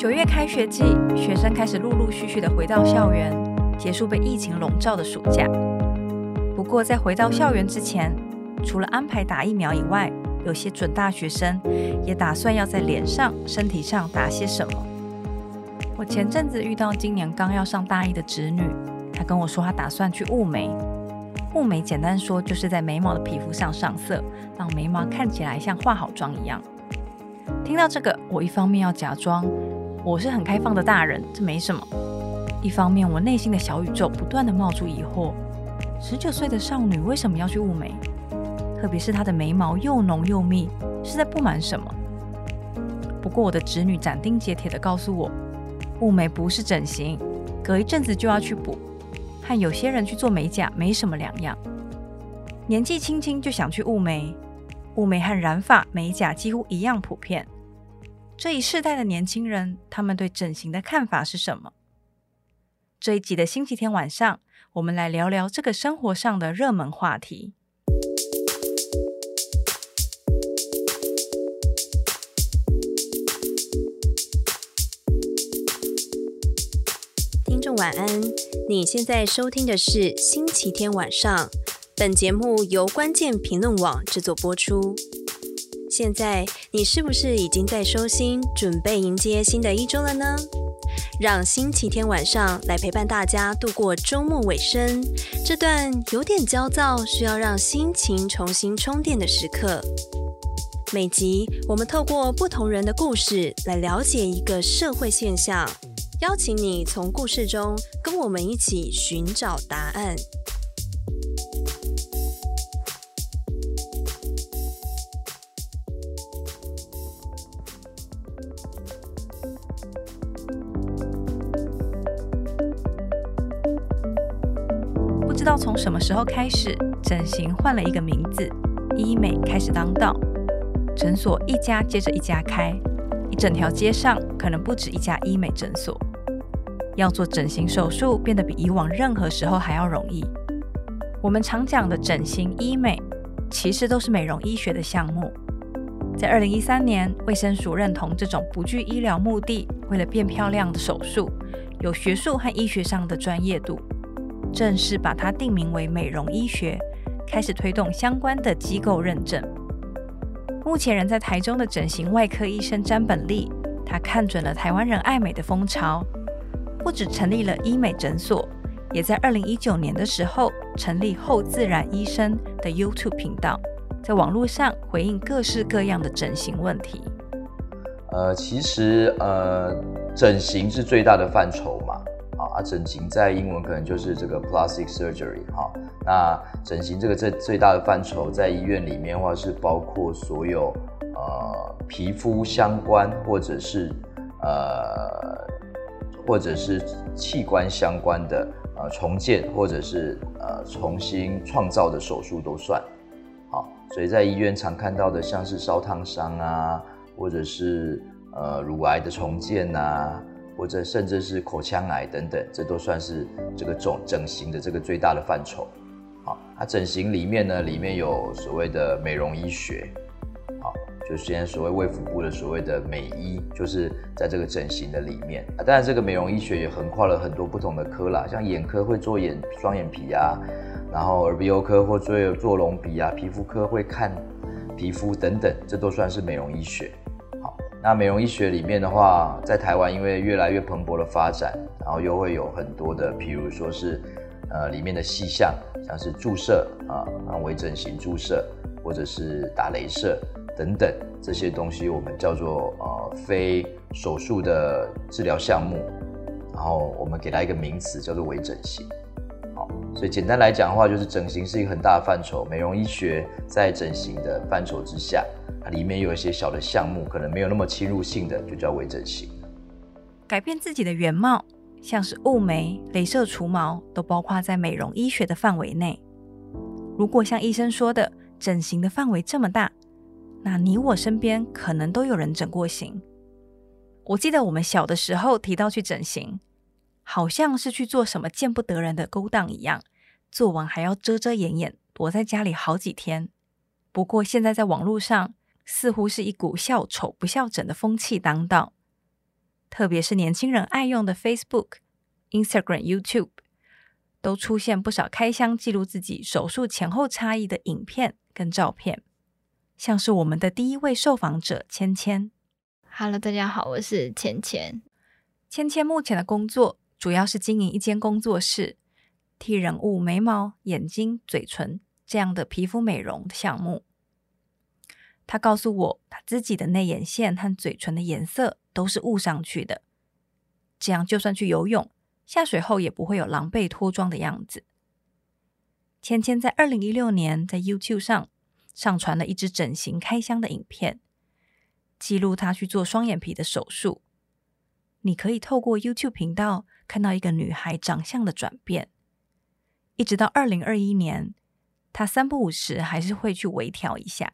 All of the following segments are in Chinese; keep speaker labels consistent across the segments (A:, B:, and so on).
A: 九月开学季，学生开始陆陆续续的回到校园，结束被疫情笼罩的暑假。不过，在回到校园之前，除了安排打疫苗以外，有些准大学生也打算要在脸上、身体上打些什么。我前阵子遇到今年刚要上大一的侄女，她跟我说她打算去雾眉。雾眉简单说就是在眉毛的皮肤上上色，让眉毛看起来像化好妆一样。听到这个，我一方面要假装。我是很开放的大人，这没什么。一方面，我内心的小宇宙不断地冒出疑惑：十九岁的少女为什么要去雾眉？特别是她的眉毛又浓又密，是在不满什么？不过，我的侄女斩钉截铁地告诉我，雾眉不是整形，隔一阵子就要去补，和有些人去做美甲没什么两样。年纪轻轻就想去雾眉，雾眉和染发、美甲几乎一样普遍。这一世代的年轻人，他们对整形的看法是什么？这一集的星期天晚上，我们来聊聊这个生活上的热门话题。
B: 听众晚安，你现在收听的是星期天晚上，本节目由关键评论网制作播出。现在你是不是已经在收心，准备迎接新的一周了呢？让星期天晚上来陪伴大家度过周末尾声，这段有点焦躁，需要让心情重新充电的时刻。每集我们透过不同人的故事来了解一个社会现象，邀请你从故事中跟我们一起寻找答案。
A: 什么时候开始，整形换了一个名字，医美开始当道。诊所一家接着一家开，一整条街上可能不止一家医美诊所。要做整形手术变得比以往任何时候还要容易。我们常讲的整形医美，其实都是美容医学的项目。在二零一三年，卫生署认同这种不具医疗目的、为了变漂亮的手术，有学术和医学上的专业度。正式把它定名为美容医学，开始推动相关的机构认证。目前人在台中的整形外科医生詹本利，他看准了台湾人爱美的风潮，不止成立了医美诊所，也在二零一九年的时候成立后自然医生的 YouTube 频道，在网络上回应各式各样的整形问题。
C: 呃，其实呃，整形是最大的范畴嘛。啊，整形在英文可能就是这个 plastic surgery 哈。那整形这个最最大的范畴，在医院里面的话是包括所有呃皮肤相关或者是呃或者是器官相关的呃重建或者是呃重新创造的手术都算。好，所以在医院常看到的像是烧烫伤啊，或者是呃乳癌的重建啊。或者甚至是口腔癌等等，这都算是这个整整形的这个最大的范畴。好，它整形里面呢，里面有所谓的美容医学，好，就是现在所谓卫福部的所谓的美医，就是在这个整形的里面啊。当然，这个美容医学也横跨了很多不同的科啦，像眼科会做眼双眼皮啊，然后耳鼻喉科会做做隆鼻啊，皮肤科会看皮肤等等，这都算是美容医学。那美容医学里面的话，在台湾因为越来越蓬勃的发展，然后又会有很多的，譬如说是，呃，里面的细项，像是注射啊，微整形注射，或者是打镭射等等这些东西，我们叫做呃非手术的治疗项目，然后我们给它一个名词叫做微整形。好，所以简单来讲的话，就是整形是一个很大的范畴，美容医学在整形的范畴之下。里面有一些小的项目，可能没有那么侵入性的，就叫微整形。
A: 改变自己的原貌，像是雾眉、镭射除毛，都包括在美容医学的范围内。如果像医生说的，整形的范围这么大，那你我身边可能都有人整过形。我记得我们小的时候提到去整形，好像是去做什么见不得人的勾当一样，做完还要遮遮掩掩，躲在家里好几天。不过现在在网络上，似乎是一股笑丑不笑整的风气当道。特别是年轻人爱用的 Facebook、Instagram、YouTube，都出现不少开箱记录自己手术前后差异的影片跟照片。像是我们的第一位受访者芊芊。
D: Hello，大家好，我是芊芊。
A: 芊芊目前的工作主要是经营一间工作室，替人物眉毛、眼睛、嘴唇这样的皮肤美容的项目。他告诉我，他自己的内眼线和嘴唇的颜色都是雾上去的，这样就算去游泳，下水后也不会有狼狈脱妆的样子。芊芊在二零一六年在 YouTube 上上传了一支整形开箱的影片。记录她去做双眼皮的手术，你可以透过 YouTube 频道看到一个女孩长相的转变，一直到二零二一年，她三不五时还是会去微调一下。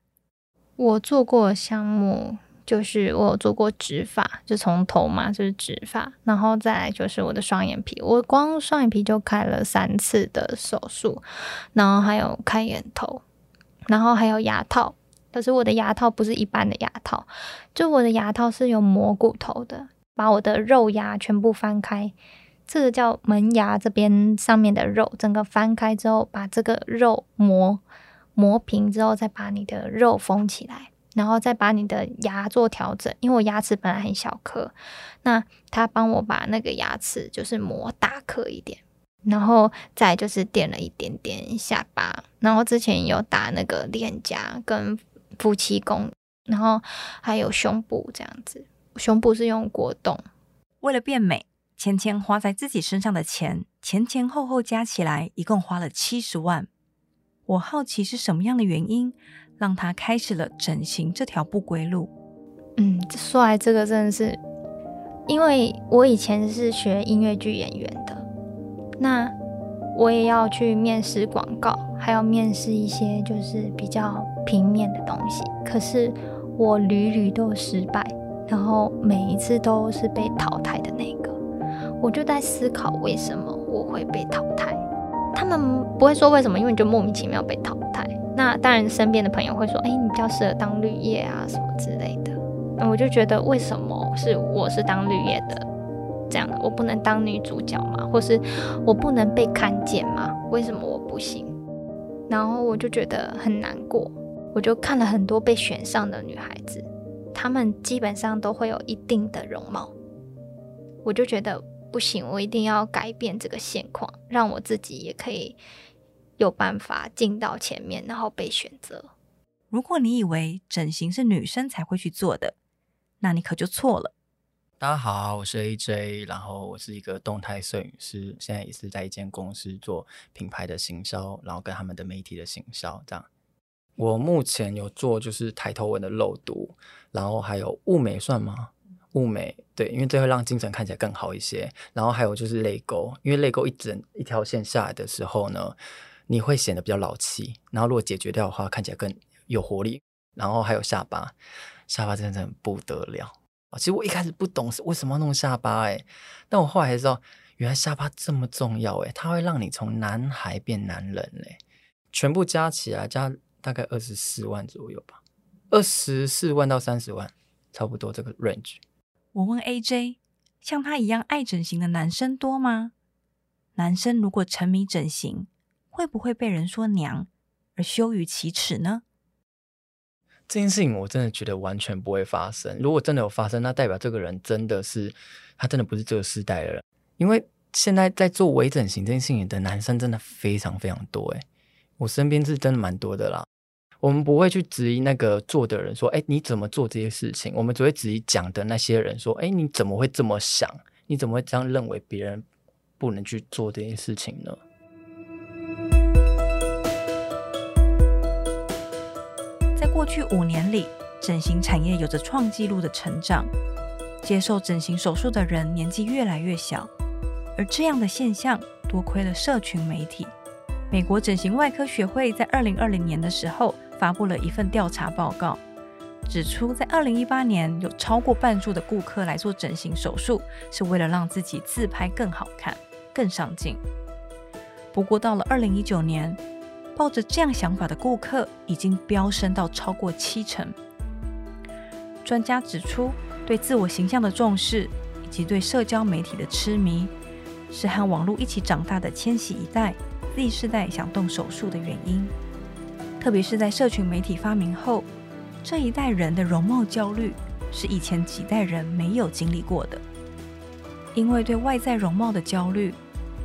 D: 我做过项目，就是我有做过植发，就从头嘛，就是植发，然后再来就是我的双眼皮，我光双眼皮就开了三次的手术，然后还有开眼头，然后还有牙套。可是我的牙套不是一般的牙套，就我的牙套是有磨骨头的，把我的肉牙全部翻开，这个叫门牙这边上面的肉，整个翻开之后，把这个肉磨磨平之后，再把你的肉封起来，然后再把你的牙做调整，因为我牙齿本来很小颗，那他帮我把那个牙齿就是磨大颗一点，然后再就是垫了一点点下巴，然后之前有打那个脸颊跟。夫妻宫，然后还有胸部这样子，胸部是用果冻。
A: 为了变美，芊芊花在自己身上的钱前前后后加起来一共花了七十万。我好奇是什么样的原因让他开始了整形这条不归路？
D: 嗯，说来这个真的是，因为我以前是学音乐剧演员的，那我也要去面试广告，还要面试一些就是比较。平面的东西，可是我屡屡都失败，然后每一次都是被淘汰的那个。我就在思考为什么我会被淘汰。他们不会说为什么，因为你就莫名其妙被淘汰。那当然，身边的朋友会说：“哎，你比较适合当绿叶啊，什么之类的。”那我就觉得，为什么是我是当绿叶的？这样的我不能当女主角吗？或是我不能被看见吗？为什么我不行？然后我就觉得很难过。我就看了很多被选上的女孩子，她们基本上都会有一定的容貌。我就觉得不行，我一定要改变这个现况，让我自己也可以有办法进到前面，然后被选择。
A: 如果你以为整形是女生才会去做的，那你可就错了。
E: 大家好，我是 AJ，然后我是一个动态摄影师，现在也是在一间公司做品牌的行销，然后跟他们的媒体的行销这样。我目前有做就是抬头纹的漏读，然后还有雾眉算吗？雾眉对，因为这会让精神看起来更好一些。然后还有就是泪沟，因为泪沟一整一条线下来的时候呢，你会显得比较老气。然后如果解决掉的话，看起来更有活力。然后还有下巴，下巴真的很不得了啊！其实我一开始不懂是为什么要弄下巴哎，但我后来才知道，原来下巴这么重要哎，它会让你从男孩变男人嘞，全部加起来加。大概二十四万左右吧，二十四万到三十万，差不多这个 range。
A: 我问 AJ，像他一样爱整形的男生多吗？男生如果沉迷整形，会不会被人说娘而羞于启齿呢？
E: 这件事情我真的觉得完全不会发生。如果真的有发生，那代表这个人真的是他真的不是这个时代的人，因为现在在做微整形这件事情的男生真的非常非常多。诶，我身边是真的蛮多的啦。我们不会去质疑那个做的人说：“哎，你怎么做这些事情？”我们只会质疑讲的那些人说：“哎，你怎么会这么想？你怎么会这样认为？别人不能去做这些事情呢？”
A: 在过去五年里，整形产业有着创纪录的成长，接受整形手术的人年纪越来越小，而这样的现象多亏了社群媒体。美国整形外科学会在二零二零年的时候，发布了一份调查报告，指出在二零一八年有超过半数的顾客来做整形手术，是为了让自己自拍更好看、更上镜。不过到了二零一九年，抱着这样想法的顾客已经飙升到超过七成。专家指出，对自我形象的重视，以及对社交媒体的痴迷，是和网络一起长大的千禧一代 Z 世代想动手术的原因。特别是在社群媒体发明后，这一代人的容貌焦虑是以前几代人没有经历过的。因为对外在容貌的焦虑，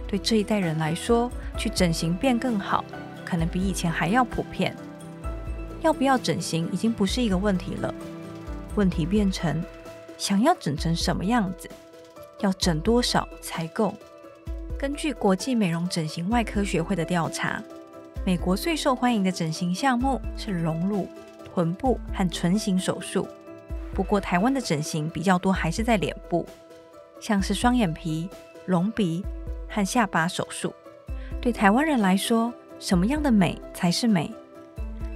A: 对这一代人来说，去整形变更好，可能比以前还要普遍。要不要整形已经不是一个问题了，问题变成想要整成什么样子，要整多少才够？根据国际美容整形外科学会的调查，美国最受欢迎的整形项目是隆乳、臀部和唇形手术。不过，台湾的整形比较多还是在脸部，像是双眼皮、隆鼻和下巴手术。对台湾人来说，什么样的美才是美？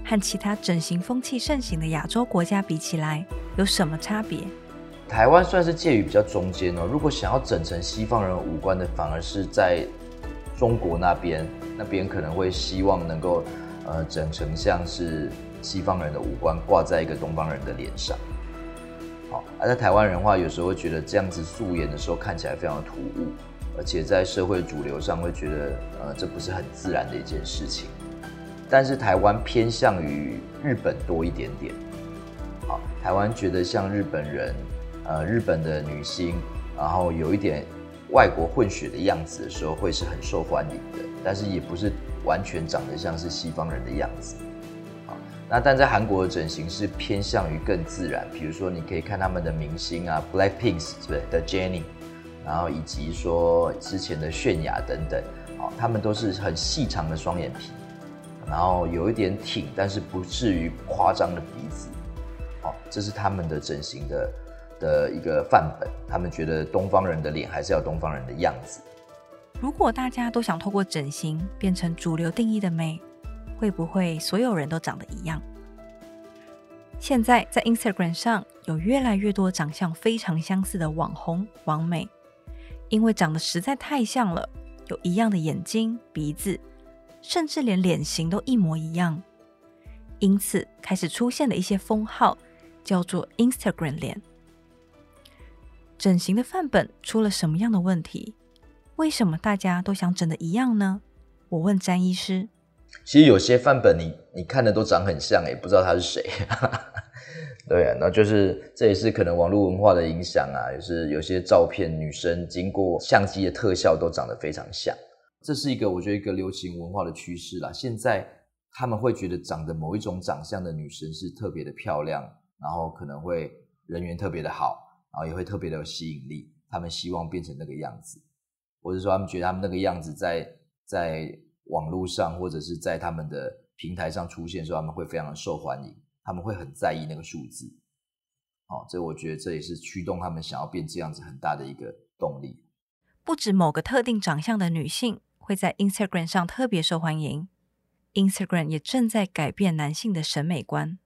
A: 和其他整形风气盛行的亚洲国家比起来，有什么差别？
C: 台湾算是介于比较中间哦。如果想要整成西方人五官的，反而是在中国那边，那边可能会希望能够呃整成像是西方人的五官挂在一个东方人的脸上。好，而在台湾人话，有时候会觉得这样子素颜的时候看起来非常的突兀，而且在社会主流上会觉得呃这不是很自然的一件事情。但是台湾偏向于日本多一点点，好，台湾觉得像日本人，呃，日本的女星，然后有一点外国混血的样子的时候，会是很受欢迎的。但是也不是完全长得像是西方人的样子，好，那但在韩国的整形是偏向于更自然，比如说你可以看他们的明星啊，Blackpink 是不是的 Jenny，然后以及说之前的泫雅等等，好，他们都是很细长的双眼皮。然后有一点挺，但是不至于夸张的鼻子，哦，这是他们的整形的的一个范本。他们觉得东方人的脸还是要东方人的样子。
A: 如果大家都想透过整形变成主流定义的美，会不会所有人都长得一样？现在在 Instagram 上有越来越多长相非常相似的网红、网美，因为长得实在太像了，有一样的眼睛、鼻子。甚至连脸型都一模一样，因此开始出现了一些封号，叫做 Instagram 脸。整形的范本出了什么样的问题？为什么大家都想整的一样呢？我问詹医师。
C: 其实有些范本你你看的都长很像，也不知道他是谁。对啊，那就是这也是可能网络文化的影响啊，就是有些照片女生经过相机的特效都长得非常像。这是一个我觉得一个流行文化的趋势啦。现在他们会觉得长得某一种长相的女生是特别的漂亮，然后可能会人缘特别的好，然后也会特别的有吸引力。他们希望变成那个样子，或者说他们觉得他们那个样子在在网络上或者是在他们的平台上出现的时候，他们会非常的受欢迎，他们会很在意那个数字。好，这我觉得这也是驱动他们想要变这样子很大的一个动力。
A: 不止某个特定长相的女性。会在 Instagram 上特别受欢迎，Instagram 也正在改变男性的审美观。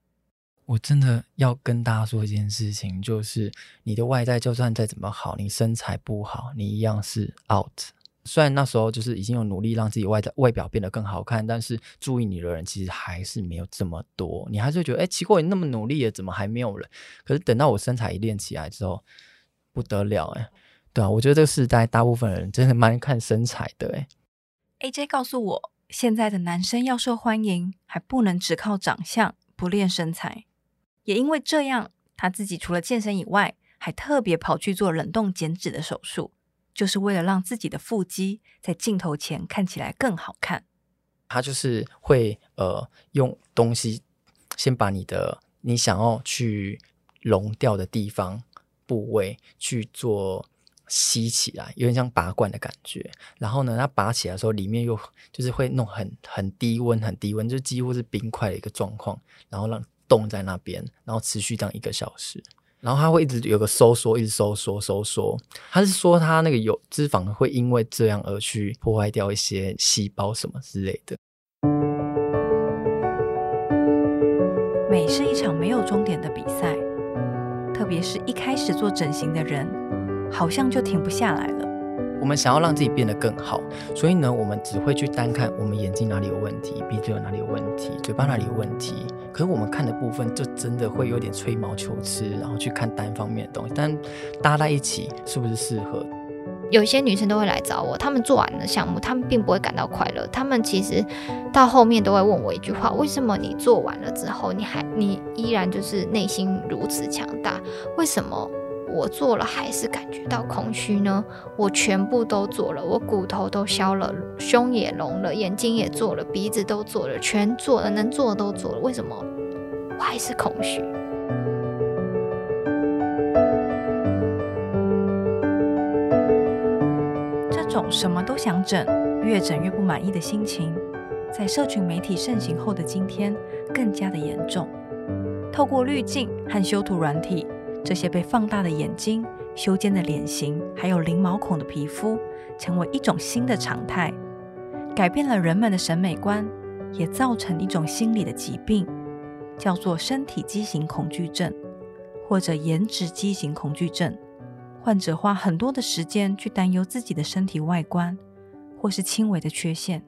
E: 我真的要跟大家说一件事情，就是你的外在就算再怎么好，你身材不好，你一样是 out。虽然那时候就是已经有努力让自己外在外表变得更好看，但是注意你的人其实还是没有这么多。你还是觉得，哎，奇怪，你那么努力了，怎么还没有人？可是等到我身材一练起来之后，不得了，哎，对啊，我觉得这个时代大部分人真的蛮看身材的，哎。
A: AJ 告诉我，现在的男生要受欢迎，还不能只靠长相，不练身材。也因为这样，他自己除了健身以外，还特别跑去做冷冻减脂的手术，就是为了让自己的腹肌在镜头前看起来更好看。
E: 他就是会呃用东西先把你的你想要去溶掉的地方部位去做。吸起来有点像拔罐的感觉，然后呢，它拔起来的时候，里面又就是会弄很很低温，很低温，就几乎是冰块的一个状况，然后让冻在那边，然后持续这样一个小时，然后它会一直有个收缩，一直收缩收缩。他是说它那个有脂肪会因为这样而去破坏掉一些细胞什么之类的。
A: 美是一场没有终点的比赛，特别是一开始做整形的人。好像就停不下来了，
E: 我们想要让自己变得更好，所以呢，我们只会去单看我们眼睛哪里有问题，鼻子有哪里有问题，嘴巴哪里有问题。可是我们看的部分就真的会有点吹毛求疵，然后去看单方面的东西，但搭在一起是不是适合？
D: 有些女生都会来找我，她们做完了项目，她们并不会感到快乐，她们其实到后面都会问我一句话：为什么你做完了之后，你还你依然就是内心如此强大？为什么我做了还是感觉到空虚呢？我全部都做了，我骨头都削了，胸也隆了，眼睛也做了，鼻子都做了，全做了，能做的都做了，为什么我还是空虚？
A: 这种什么都想整，越整越不满意的心情，在社群媒体盛行后的今天更加的严重。透过滤镜和修图软体，这些被放大的眼睛、修尖的脸型，还有零毛孔的皮肤，成为一种新的常态，改变了人们的审美观，也造成一种心理的疾病，叫做身体畸形恐惧症，或者颜值畸形恐惧症。患者花很多的时间去担忧自己的身体外观，或是轻微的缺陷。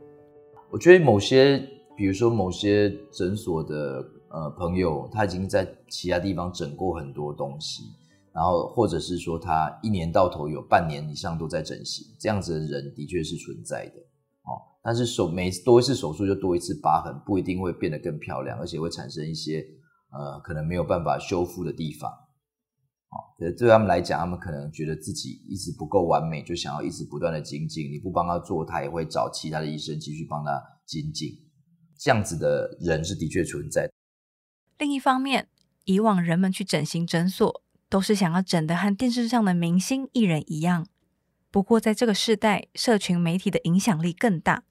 C: 我觉得某些，比如说某些诊所的呃朋友，他已经在其他地方整过很多东西，然后或者是说他一年到头有半年以上都在整形，这样子的人的确是存在的哦。但是手每多一次手术就多一次疤痕，不一定会变得更漂亮，而且会产生一些呃可能没有办法修复的地方。对他们来讲，他们可能觉得自己一直不够完美，就想要一直不断的精进。你不帮他做，他也会找其他的医生继续帮他精进。这样子的人是的确存在。
A: 另一方面，以往人们去整形诊所，都是想要整得和电视上的明星艺人一样。不过，在这个时代，社群媒体的影响力更大，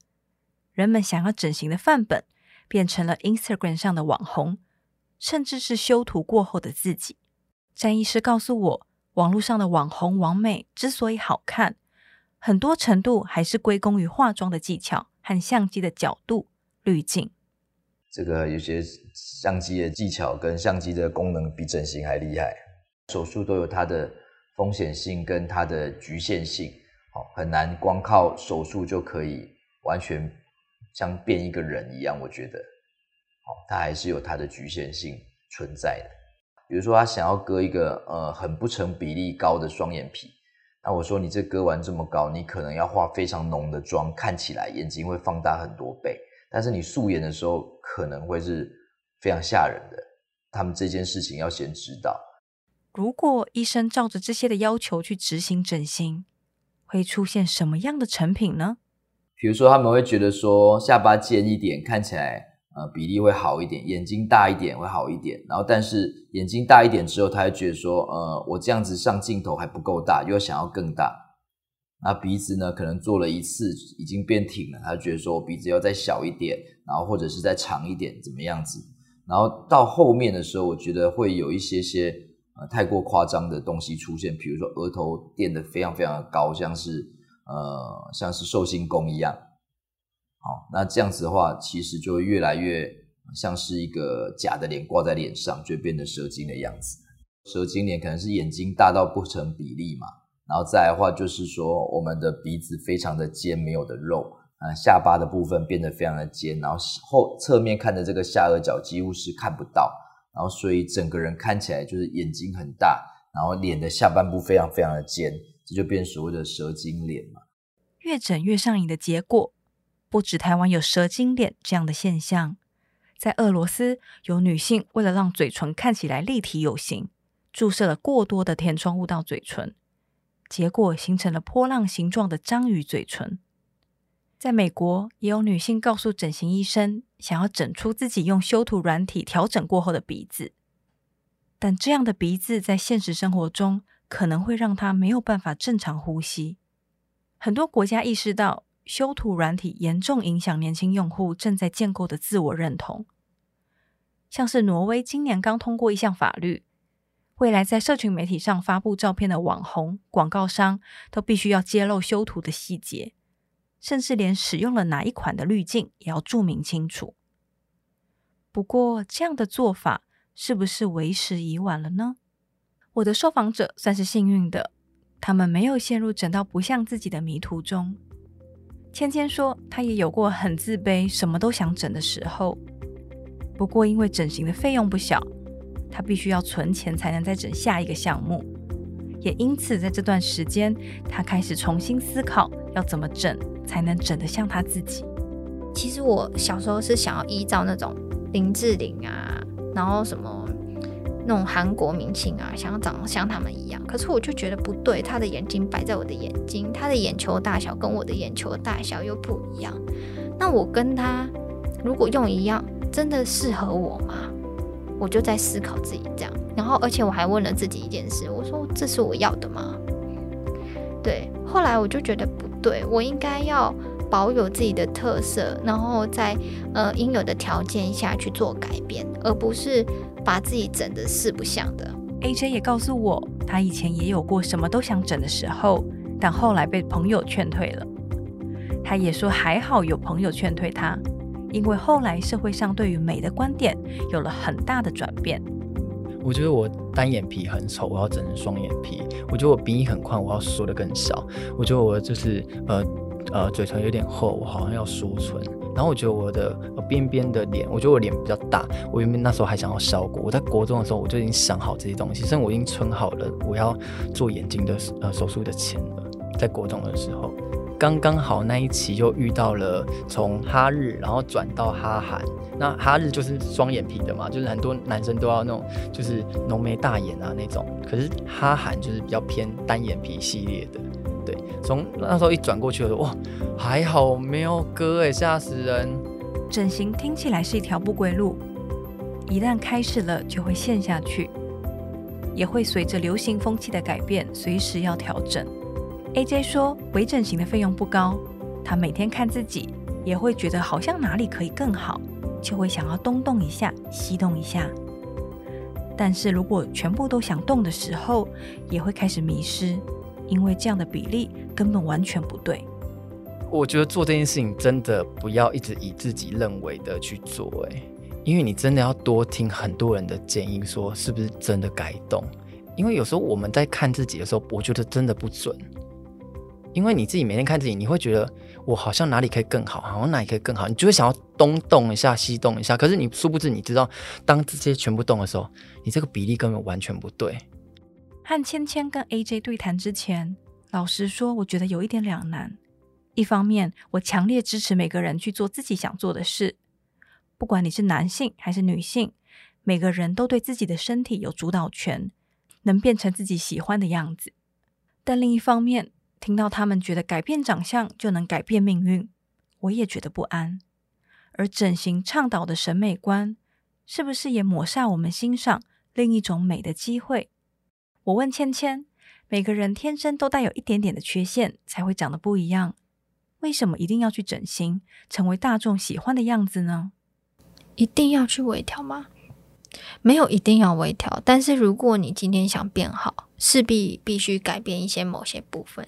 A: 人们想要整形的范本变成了 Instagram 上的网红，甚至是修图过后的自己。詹医师告诉我，网络上的网红、网美之所以好看，很多程度还是归功于化妆的技巧和相机的角度、滤镜。
C: 这个有些相机的技巧跟相机的功能比整形还厉害。手术都有它的风险性跟它的局限性，好，很难光靠手术就可以完全像变一个人一样。我觉得，好，它还是有它的局限性存在的。比如说，他想要割一个呃很不成比例高的双眼皮，那我说你这割完这么高，你可能要化非常浓的妆，看起来眼睛会放大很多倍。但是你素颜的时候可能会是非常吓人的。他们这件事情要先知道。
A: 如果医生照着这些的要求去执行整形，会出现什么样的成品呢？
C: 比如说，他们会觉得说下巴尖一点，看起来。呃，比例会好一点，眼睛大一点会好一点。然后，但是眼睛大一点之后，他会觉得说，呃，我这样子上镜头还不够大，又想要更大。那鼻子呢，可能做了一次已经变挺了，他觉得说我鼻子要再小一点，然后或者是再长一点，怎么样子？然后到后面的时候，我觉得会有一些些呃太过夸张的东西出现，比如说额头垫得非常非常的高，像是呃像是寿星公一样。好，那这样子的话，其实就会越来越像是一个假的脸挂在脸上，就变得蛇精的样子。蛇精脸可能是眼睛大到不成比例嘛，然后再来的话就是说，我们的鼻子非常的尖，没有的肉，啊，下巴的部分变得非常的尖，然后后侧面看的这个下颚角几乎是看不到，然后所以整个人看起来就是眼睛很大，然后脸的下半部非常非常的尖，这就变所谓的蛇精脸嘛。
A: 越整越上瘾的结果。不止台湾有蛇精脸这样的现象，在俄罗斯有女性为了让嘴唇看起来立体有型，注射了过多的填充物到嘴唇，结果形成了波浪形状的章鱼嘴唇。在美国，也有女性告诉整形医生，想要整出自己用修图软体调整过后的鼻子，但这样的鼻子在现实生活中可能会让她没有办法正常呼吸。很多国家意识到。修图软体严重影响年轻用户正在建构的自我认同。像是挪威今年刚通过一项法律，未来在社群媒体上发布照片的网红、广告商都必须要揭露修图的细节，甚至连使用了哪一款的滤镜也要注明清楚。不过，这样的做法是不是为时已晚了呢？我的受访者算是幸运的。他们没有陷入整到不像自己的迷途中。芊芊说，她也有过很自卑、什么都想整的时候。不过因为整形的费用不小，他必须要存钱才能再整下一个项目。也因此，在这段时间，他开始重新思考要怎么整才能整得像他自己。
D: 其实我小时候是想要依照那种林志玲啊，然后什么那种韩国明星啊，想要长得像他们一样。可是我就觉得不对，他的眼睛摆在我的眼睛，他的眼球大小跟我的眼球大小又不一样。那我跟他如果用一样，真的适合我吗？我就在思考自己这样。然后，而且我还问了自己一件事，我说这是我要的吗？对。后来我就觉得不对，我应该要。保有自己的特色，然后在呃应有的条件下去做改变，而不是把自己整得四不像的。
A: AJ 也告诉我，他以前也有过什么都想整的时候，但后来被朋友劝退了。他也说还好有朋友劝退他，因为后来社会上对于美的观点有了很大的转变。
E: 我觉得我单眼皮很丑，我要整成双眼皮。我觉得我鼻翼很宽，我要缩得更小。我觉得我就是呃。呃，嘴唇有点厚，我好像要缩唇。然后我觉得我的边边的脸，我觉得我脸比较大。我原本那时候还想要削骨。我在国中的时候我就已经想好这些东西，甚至我已经存好了我要做眼睛的呃手术的钱了。在国中的时候，刚刚好那一期又遇到了从哈日，然后转到哈韩。那哈日就是双眼皮的嘛，就是很多男生都要那种就是浓眉大眼啊那种。可是哈韩就是比较偏单眼皮系列的。对，从那时候一转过去，我说哇，还好没有割哎，吓死人！
A: 整形听起来是一条不归路，一旦开始了就会陷下去，也会随着流行风气的改变，随时要调整。AJ 说，微整形的费用不高，他每天看自己也会觉得好像哪里可以更好，就会想要东动一下，西动一下。但是如果全部都想动的时候，也会开始迷失。因为这样的比例根本完全不对。
E: 我觉得做这件事情真的不要一直以自己认为的去做，哎，因为你真的要多听很多人的建议，说是不是真的改动。因为有时候我们在看自己的时候，我觉得真的不准。因为你自己每天看自己，你会觉得我好像哪里可以更好，好像哪里可以更好，你就会想要东动一下，西动一下。可是你殊不知，你知道，当这些全部动的时候，你这个比例根本完全不对。
A: 和芊芊跟 AJ 对谈之前，老实说，我觉得有一点两难。一方面，我强烈支持每个人去做自己想做的事，不管你是男性还是女性，每个人都对自己的身体有主导权，能变成自己喜欢的样子。但另一方面，听到他们觉得改变长相就能改变命运，我也觉得不安。而整形倡导的审美观，是不是也抹煞我们欣赏另一种美的机会？我问芊芊：“每个人天生都带有一点点的缺陷，才会长得不一样。为什么一定要去整形，成为大众喜欢的样子呢？
D: 一定要去微调吗？没有，一定要微调。但是如果你今天想变好，势必必须改变一些某些部分。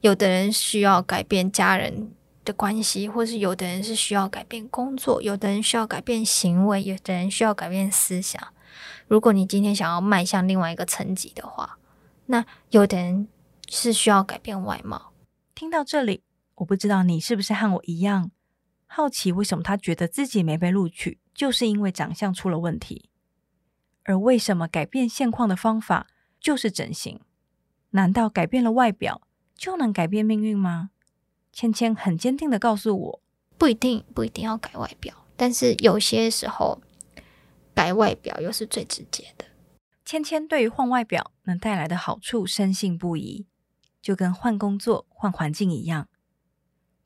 D: 有的人需要改变家人的关系，或是有的人是需要改变工作，有的人需要改变行为，有的人需要改变思想。”如果你今天想要迈向另外一个层级的话，那有的人是需要改变外貌。
A: 听到这里，我不知道你是不是和我一样好奇，为什么他觉得自己没被录取，就是因为长相出了问题？而为什么改变现况的方法就是整形？难道改变了外表就能改变命运吗？芊芊很坚定的告诉我，
D: 不一定，不一定要改外表，但是有些时候。改外表又是最直接的。
A: 芊芊对于换外表能带来的好处深信不疑，就跟换工作、换环境一样。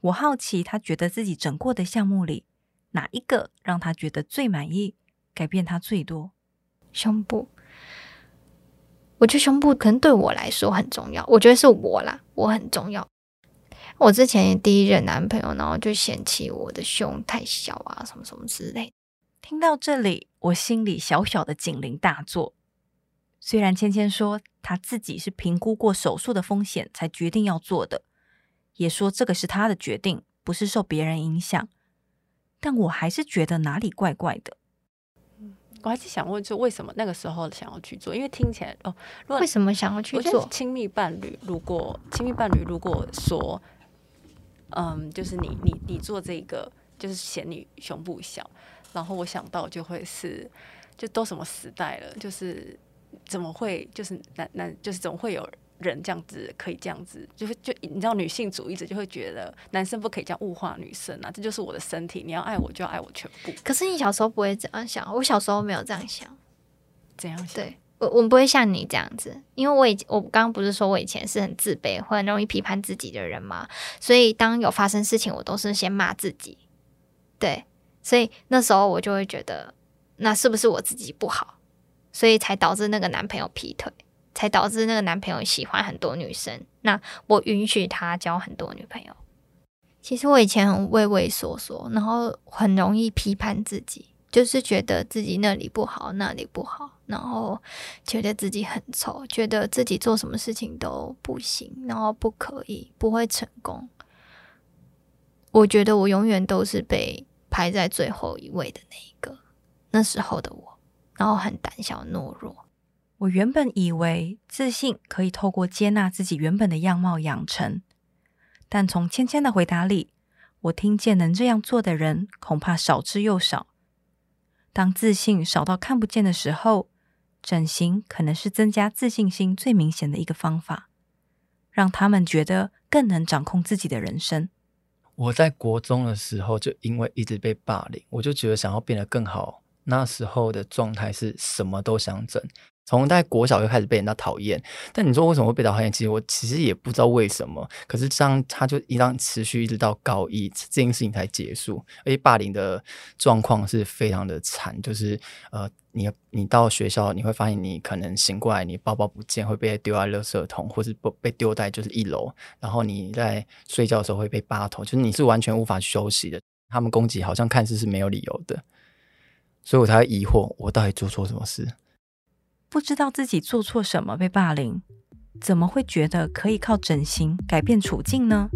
A: 我好奇，他觉得自己整过的项目里，哪一个让他觉得最满意，改变他最多？
D: 胸部。我觉得胸部可能对我来说很重要。我觉得是我啦，我很重要。我之前第一任男朋友，然后就嫌弃我的胸太小啊，什么什么之类。
A: 听到这里，我心里小小的警铃大作。虽然芊芊说她自己是评估过手术的风险才决定要做的，也说这个是她的决定，不是受别人影响，但我还是觉得哪里怪怪的。
F: 我还是想问，就为什么那个时候想要去做？因为听起来哦，
D: 为什么想要去做？
F: 亲密伴侣，如果亲密伴侣如果说，嗯，就是你你你做这个，就是嫌你胸部小，然后我想到就会是，就都什么时代了，就是怎么会，就是男男，就是总会有。人这样子可以这样子，就会就你知道女性主义者就会觉得男生不可以这样物化女生啊，这就是我的身体，你要爱我就要爱我全部。
D: 可是你小时候不会这样想，我小时候没有这样想。
F: 怎样想？
D: 对，我我不会像你这样子，因为我以我刚刚不是说我以前是很自卑，会很容易批判自己的人嘛，所以当有发生事情，我都是先骂自己。对，所以那时候我就会觉得，那是不是我自己不好，所以才导致那个男朋友劈腿。才导致那个男朋友喜欢很多女生，那我允许他交很多女朋友。其实我以前很畏畏缩缩，然后很容易批判自己，就是觉得自己那里不好，那里不好，然后觉得自己很丑，觉得自己做什么事情都不行，然后不可以，不会成功。我觉得我永远都是被排在最后一位的那一个，那时候的我，然后很胆小懦弱。
A: 我原本以为自信可以透过接纳自己原本的样貌养成，但从芊芊的回答里，我听见能这样做的人恐怕少之又少。当自信少到看不见的时候，整形可能是增加自信心最明显的一个方法，让他们觉得更能掌控自己的人生。
E: 我在国中的时候就因为一直被霸凌，我就觉得想要变得更好，那时候的状态是什么都想整。从在国小就开始被人家讨厌，但你说为什么会被讨厌？其实我其实也不知道为什么。可是这样，他就一样持续一直到高一这件事情才结束。而且霸凌的状况是非常的惨，就是呃，你你到学校你会发现，你可能醒过来，你包包不见，会被丢在垃圾桶，或是不被丢在就是一楼。然后你在睡觉的时候会被扒头，就是你是完全无法休息的。他们攻击好像看似是没有理由的，所以我才会疑惑，我到底做错什么事？
A: 不知道自己做错什么被霸凌，怎么会觉得可以靠整形改变处境呢？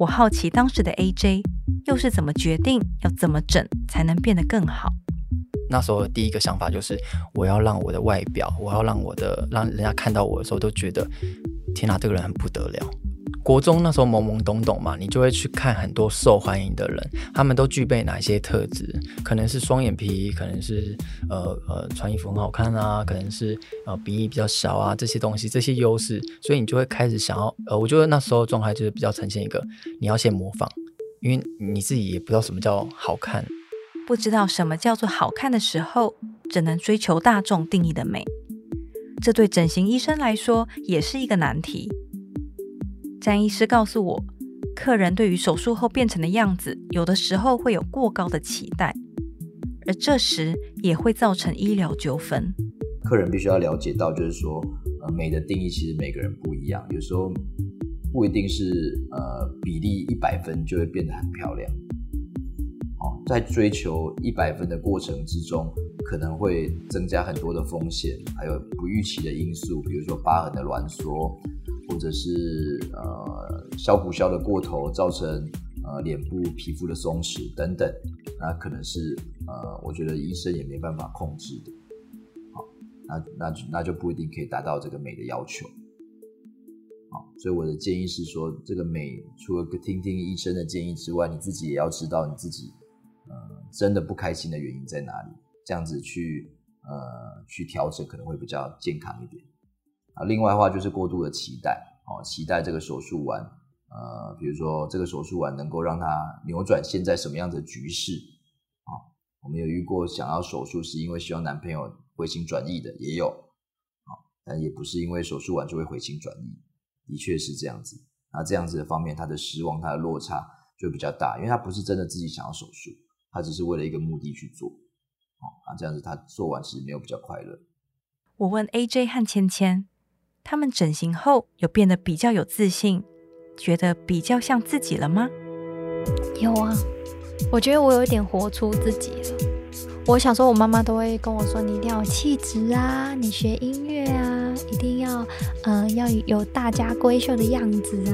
A: 我好奇当时的 AJ 又是怎么决定要怎么整才能变得更好？
E: 那时候的第一个想法就是，我要让我的外表，我要让我的让人家看到我的时候都觉得，天哪，这个人很不得了。国中那时候懵懵懂懂嘛，你就会去看很多受欢迎的人，他们都具备哪些特质？可能是双眼皮，可能是呃呃穿衣服很好看啊，可能是呃鼻翼比较小啊，这些东西这些优势，所以你就会开始想要呃，我觉得那时候状态就是比较呈现一个你要先模仿，因为你自己也不知道什么叫好看，
A: 不知道什么叫做好看的时候，只能追求大众定义的美，这对整形医生来说也是一个难题。詹医师告诉我，客人对于手术后变成的样子，有的时候会有过高的期待，而这时也会造成医疗纠纷。
C: 客人必须要了解到，就是说，呃，美的定义其实每个人不一样，有时候不一定是呃比例一百分就会变得很漂亮。哦，在追求一百分的过程之中，可能会增加很多的风险，还有不预期的因素，比如说疤痕的挛缩。或者是呃削骨削的过头，造成呃脸部皮肤的松弛等等，那可能是呃我觉得医生也没办法控制的。好，那那那就不一定可以达到这个美的要求。好，所以我的建议是说，这个美除了听听医生的建议之外，你自己也要知道你自己呃真的不开心的原因在哪里，这样子去呃去调整可能会比较健康一点。啊，另外的话就是过度的期待，哦，期待这个手术完，呃，比如说这个手术完能够让他扭转现在什么样的局势，啊，我们有遇过想要手术是因为希望男朋友回心转意的，也有，啊，但也不是因为手术完就会回心转意，的确是这样子，那这样子的方面，他的失望，他的落差就比较大，因为他不是真的自己想要手术，他只是为了一个目的去做，啊，这样子他做完其实没有比较快乐。
A: 我问 AJ 和芊芊。他们整形后有变得比较有自信，觉得比较像自己了吗？
D: 有啊，我觉得我有一点活出自己了。我小时候，我妈妈都会跟我说：“你一定要有气质啊，你学音乐啊，一定要呃要有大家闺秀的样子啊。”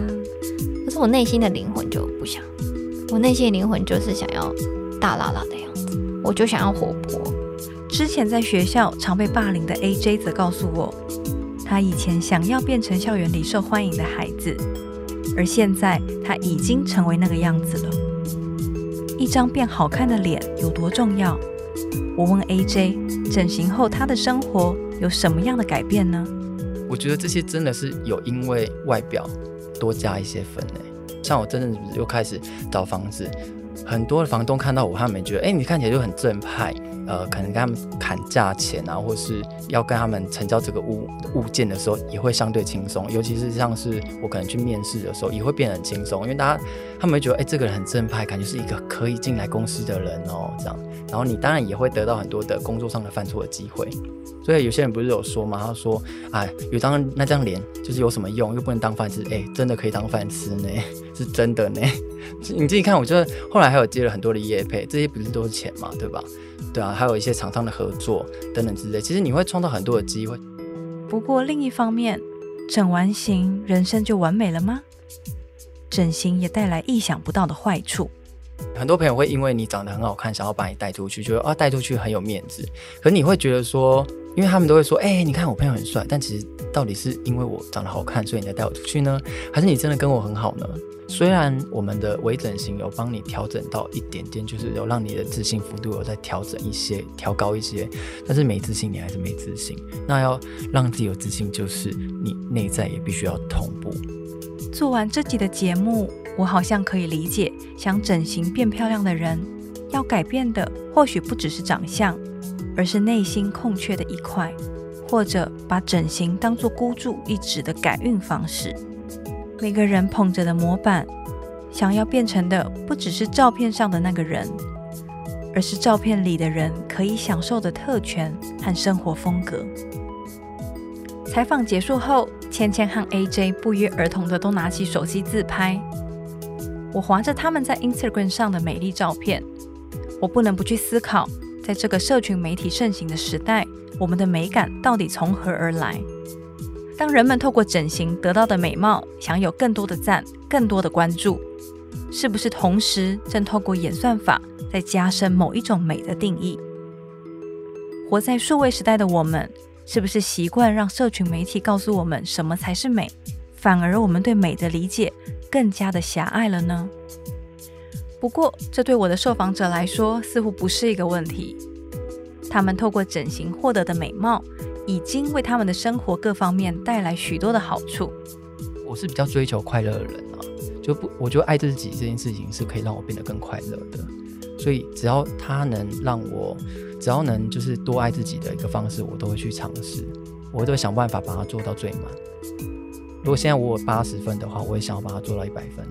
D: 可是我内心的灵魂就不想，我内心的灵魂就是想要大喇喇的样子，我就想要活泼。
A: 之前在学校常被霸凌的 AJ 则告诉我，他以前想要变成校园里受欢迎的孩子，而现在他已经成为那个样子了。一张变好看的脸有多重要？我问 AJ，整形后他的生活有什么样的改变呢？
E: 我觉得这些真的是有因为外表多加一些分诶。像我真的又开始找房子，很多的房东看到我，他们觉得，哎，你看起来就很正派。呃，可能跟他们砍价钱啊，或是要跟他们成交这个物物件的时候，也会相对轻松。尤其是像是我可能去面试的时候，也会变得很轻松，因为大家他们会觉得，哎、这个人很正派，感觉是一个可以进来公司的人哦，这样。然后你当然也会得到很多的工作上的犯错的机会。所以有些人不是有说嘛，他说，哎，有张那张脸就是有什么用，又不能当饭吃，哎、真的可以当饭吃呢，是真的呢。你自己看，我觉得后来还有接了很多的业配，这些不是都是钱嘛，对吧？对啊，还有一些厂商的合作等等之类，其实你会创造很多的机会。
A: 不过另一方面，整完形人生就完美了吗？整形也带来意想不到的坏处。
E: 很多朋友会因为你长得很好看，想要把你带出去，觉得啊带出去很有面子。可你会觉得说，因为他们都会说，哎、欸，你看我朋友很帅，但其实到底是因为我长得好看，所以你才带我出去呢？还是你真的跟我很好呢？虽然我们的微整形有帮你调整到一点点，就是有让你的自信幅度有再调整一些，调高一些，但是没自信你还是没自信。那要让自己有自信，就是你内在也必须要同步。
A: 做完这集的节目，我好像可以理解，想整形变漂亮的人，要改变的或许不只是长相，而是内心空缺的一块，或者把整形当作孤注一掷的改运方式。每个人捧着的模板，想要变成的不只是照片上的那个人，而是照片里的人可以享受的特权和生活风格。采访结束后，芊芊和 AJ 不约而同的都拿起手机自拍。我滑着他们在 Instagram 上的美丽照片，我不能不去思考，在这个社群媒体盛行的时代，我们的美感到底从何而来？当人们透过整形得到的美貌，享有更多的赞、更多的关注，是不是同时正透过演算法在加深某一种美的定义？活在数位时代的我们，是不是习惯让社群媒体告诉我们什么才是美，反而我们对美的理解更加的狭隘了呢？不过，这对我的受访者来说似乎不是一个问题。他们透过整形获得的美貌，已经为他们的生活各方面带来许多的好处。
E: 我是比较追求快乐的人啊，就不，我觉得爱自己这件事情是可以让我变得更快乐的。所以只要他能让我，只要能就是多爱自己的一个方式，我都会去尝试，我都会想办法把它做到最满。如果现在我有八十分的话，我也想要把它做到一百分。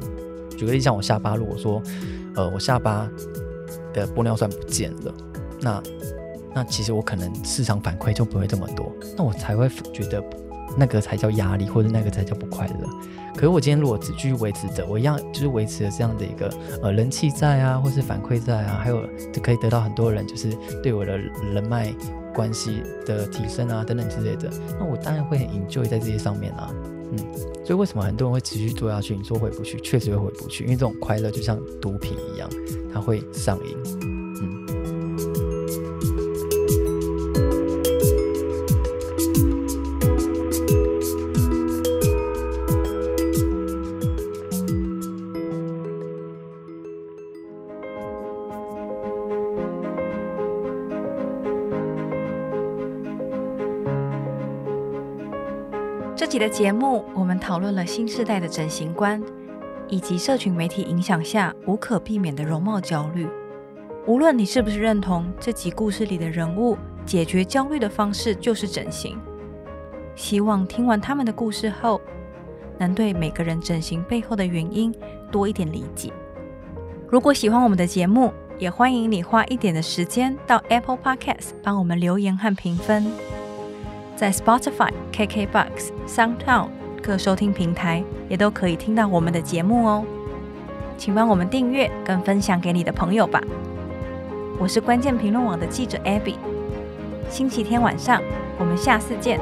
E: 举个例，像我下巴，如果说，呃，我下巴的玻尿酸不见了，那。那其实我可能市场反馈就不会这么多，那我才会觉得那个才叫压力，或者那个才叫不快乐。可是我今天如果只继续维持着，我一样就是维持着这样的一个呃人气在啊，或是反馈在啊，还有就可以得到很多人就是对我的人脉关系的提升啊等等之类的，那我当然会很 enjoy 在这些上面啊，嗯，所以为什么很多人会持续做下去？你说回不去，确实会回不去，因为这种快乐就像毒品一样，它会上瘾。
A: 这集的节目，我们讨论了新时代的整形观，以及社群媒体影响下无可避免的容貌焦虑。无论你是不是认同这集故事里的人物解决焦虑的方式就是整形，希望听完他们的故事后，能对每个人整形背后的原因多一点理解。如果喜欢我们的节目，也欢迎你花一点的时间到 Apple Podcast 帮我们留言和评分。在 Spotify、KKBox、SoundCloud 各收听平台也都可以听到我们的节目哦，请帮我们订阅跟分享给你的朋友吧。我是关键评论网的记者 Abby，星期天晚上我们下次见。